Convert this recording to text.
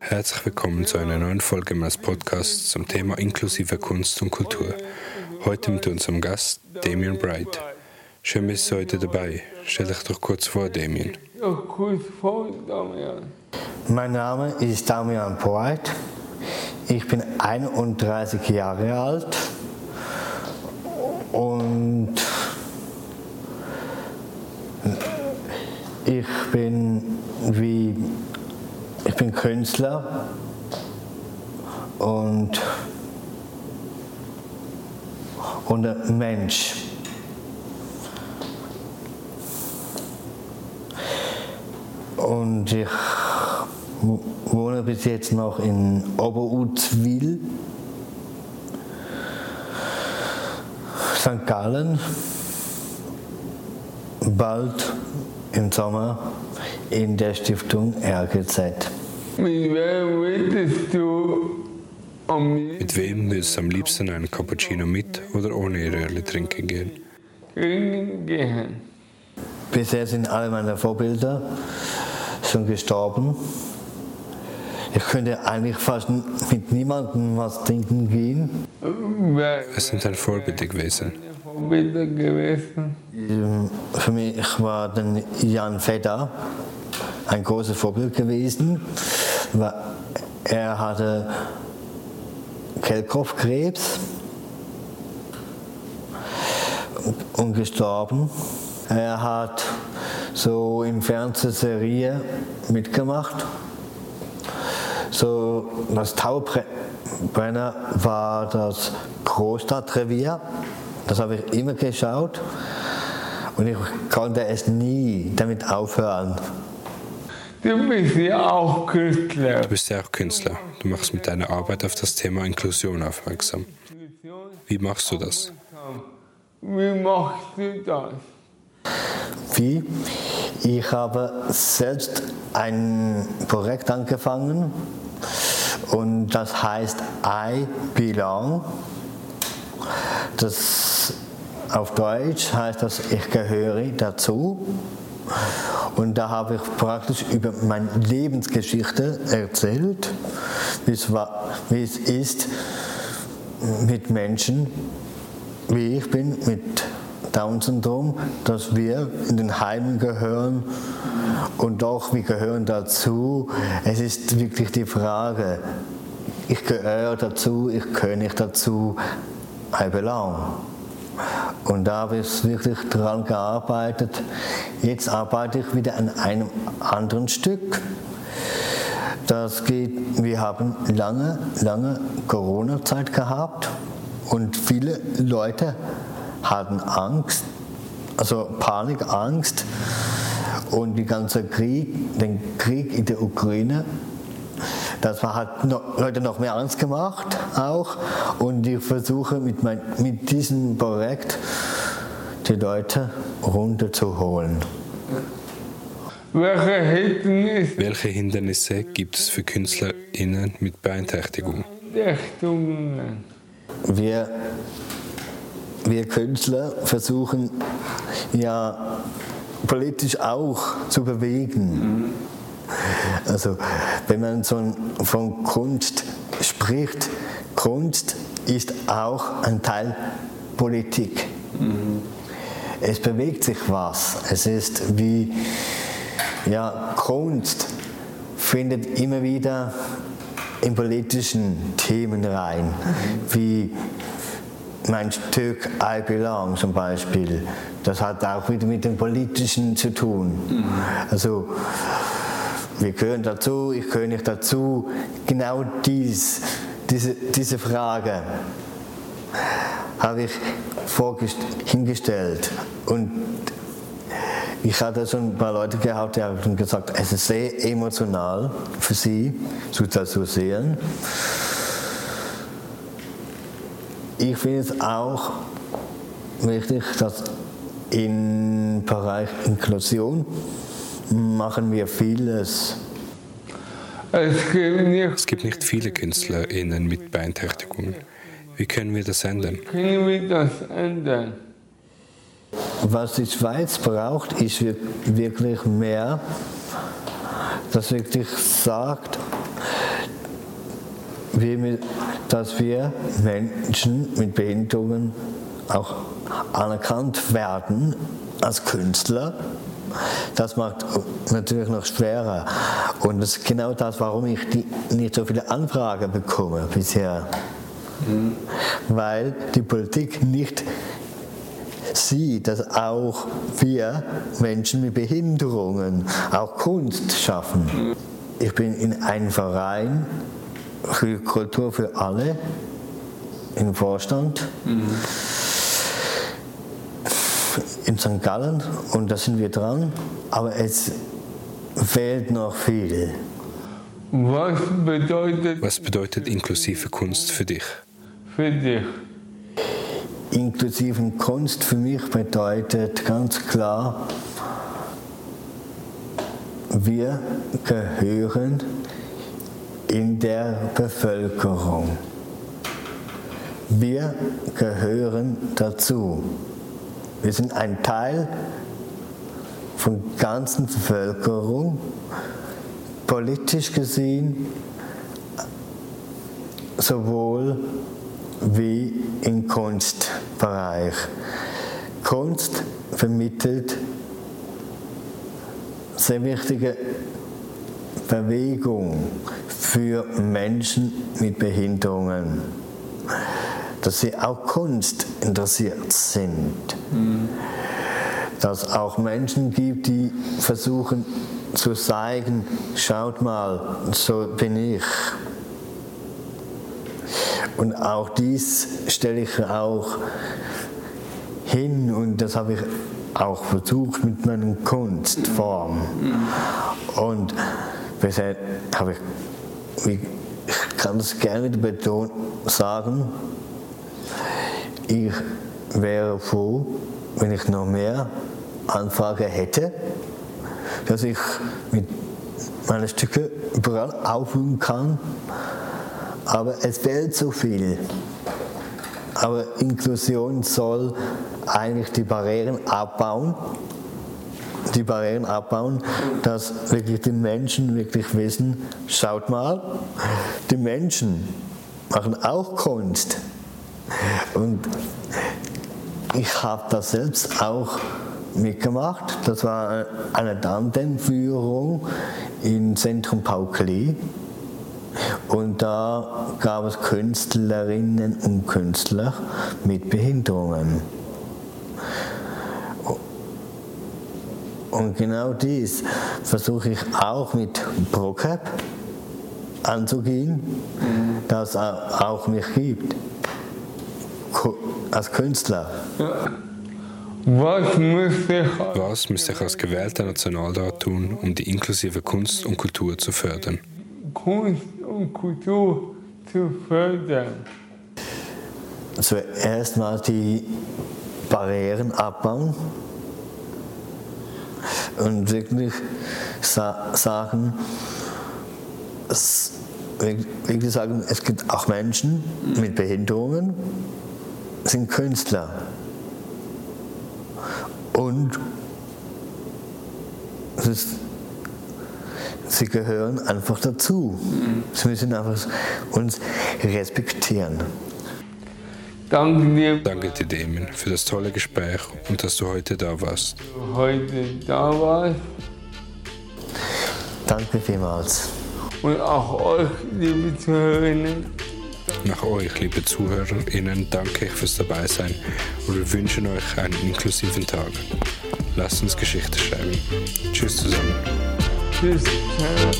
Herzlich willkommen zu einer neuen Folge meines Podcasts zum Thema inklusive Kunst und Kultur. Heute mit unserem Gast Damien Bright. Schön bist du heute dabei. Stell dich doch kurz vor, Damien. Ja, kurz vor, Damian. Mein Name ist Damian Bright. Ich bin 31 Jahre alt und ich bin wie ich bin Künstler und und ein Mensch. Und ich wohne bis jetzt noch in Oberuzwil, St. Gallen, bald im Sommer in der Stiftung RGZ. Mit wem würdest du am liebsten einen Cappuccino mit oder ohne Röhrli trinken gehen? trinken gehen? Bisher sind alle meine Vorbilder schon gestorben. Ich könnte eigentlich fast mit niemandem was trinken gehen. Wer Wer sind deine Vorbilder gewesen? deine Vorbilder gewesen? Ähm, Für mich war dann Jan Fedder ein großes Vorbild gewesen. Er hatte Kehlkopfkrebs und gestorben. Er hat so in Fernsehserie mitgemacht. So das Taubrenner war das Großstadtrevier. Das habe ich immer geschaut. Und ich konnte es nie damit aufhören. Du bist ja auch Künstler. Du bist ja auch Künstler. Du machst mit deiner Arbeit auf das Thema Inklusion aufmerksam. Wie machst du das? Wie machst du das? Wie? Ich habe selbst ein Projekt angefangen und das heißt I Belong. Das auf Deutsch heißt das Ich gehöre dazu. Und da habe ich praktisch über meine Lebensgeschichte erzählt, wie es, war, wie es ist mit Menschen, wie ich bin, mit Down-Syndrom, dass wir in den Heimen gehören und doch, wir gehören dazu. Es ist wirklich die Frage, ich gehöre dazu, ich gehöre nicht dazu, I belong. Und da habe ich wirklich daran gearbeitet. Jetzt arbeite ich wieder an einem anderen Stück. Das geht, wir haben lange, lange Corona-Zeit gehabt und viele Leute hatten Angst, also Panik, Angst und die ganze Krieg, den Krieg in der Ukraine, das hat noch, Leute noch mehr Angst gemacht auch und ich versuche mit, mein, mit diesem Projekt die Leute runterzuholen. Welche Hindernisse, Welche Hindernisse gibt es für KünstlerInnen mit Beeinträchtigung? Wir, wir Künstler versuchen ja politisch auch zu bewegen. Also wenn man so von Kunst spricht, Kunst ist auch ein Teil Politik. Es bewegt sich was. Es ist wie, ja, Kunst findet immer wieder in politischen Themen rein, wie mein Stück I Belong zum Beispiel. Das hat auch wieder mit dem Politischen zu tun. Also wir gehören dazu, ich gehöre nicht dazu. Genau dies, diese, diese Frage habe ich hingestellt. Und ich hatte schon ein paar Leute gehabt, die haben gesagt, es ist sehr emotional für sie, so das zu sehen. Ich finde es auch wichtig, dass im Bereich Inklusion machen wir vieles. Es gibt nicht, viele KünstlerInnen mit Beeinträchtigungen. Wie können wir das ändern? können wir das ändern? Was die Schweiz braucht, ist wir- wirklich mehr das wirklich sagt, dass wir Menschen mit Behinderungen auch anerkannt werden als Künstler. Das macht natürlich noch schwerer. Und das ist genau das, warum ich die, nicht so viele Anfragen bekomme bisher. Mhm. Weil die Politik nicht sieht, dass auch wir Menschen mit Behinderungen auch Kunst schaffen. Ich bin in einem Verein für Kultur für alle im Vorstand. Mhm in St. Gallen und da sind wir dran, aber es fehlt noch viel. Was bedeutet, Was bedeutet inklusive Kunst für dich? Für dich. Inklusive Kunst für mich bedeutet ganz klar, wir gehören in der Bevölkerung. Wir gehören dazu. Wir sind ein Teil von ganzen Bevölkerung, politisch gesehen, sowohl wie im Kunstbereich. Kunst vermittelt sehr wichtige Bewegung für Menschen mit Behinderungen dass sie auch Kunst interessiert sind. Dass es auch Menschen gibt, die versuchen zu zeigen, schaut mal, so bin ich. Und auch dies stelle ich auch hin und das habe ich auch versucht mit meiner Kunstform. Und bisher habe ich, ich kann das gerne betonen, sagen, ich wäre froh, wenn ich noch mehr Anfragen hätte, dass ich mit meinen Stücke überall aufführen kann. Aber es fehlt so viel. Aber Inklusion soll eigentlich die Barrieren abbauen, die Barrieren abbauen, dass wirklich die Menschen wirklich wissen, schaut mal, die Menschen machen auch Kunst. Und ich habe das selbst auch mitgemacht. Das war eine Tandemführung im Zentrum Paukli. Und da gab es Künstlerinnen und Künstler mit Behinderungen. Und genau dies versuche ich auch mit ProCap anzugehen, mhm. dass es auch mich gibt als Künstler. Ja. Was müsste ich, Was müsste ich als gewählter Nationalrat tun, um die inklusive Kunst und Kultur zu fördern? Kunst und Kultur zu fördern. Zuerst mal die Barrieren abbauen und wirklich sa sagen, es, wirklich sagen, es gibt auch Menschen mit Behinderungen, sind Künstler. Und ist, sie gehören einfach dazu. Sie müssen einfach uns respektieren. Danke dir. Danke dir, Damien, für das tolle Gespräch und dass du heute da warst. Heute da warst. Danke vielmals. Und auch euch, liebe Zuhörerinnen. Nach euch, liebe ZuhörerInnen, danke ich fürs Dabeisein und wir wünschen euch einen inklusiven Tag. Lasst uns Geschichte schreiben. Tschüss zusammen. Tschüss. Ciao.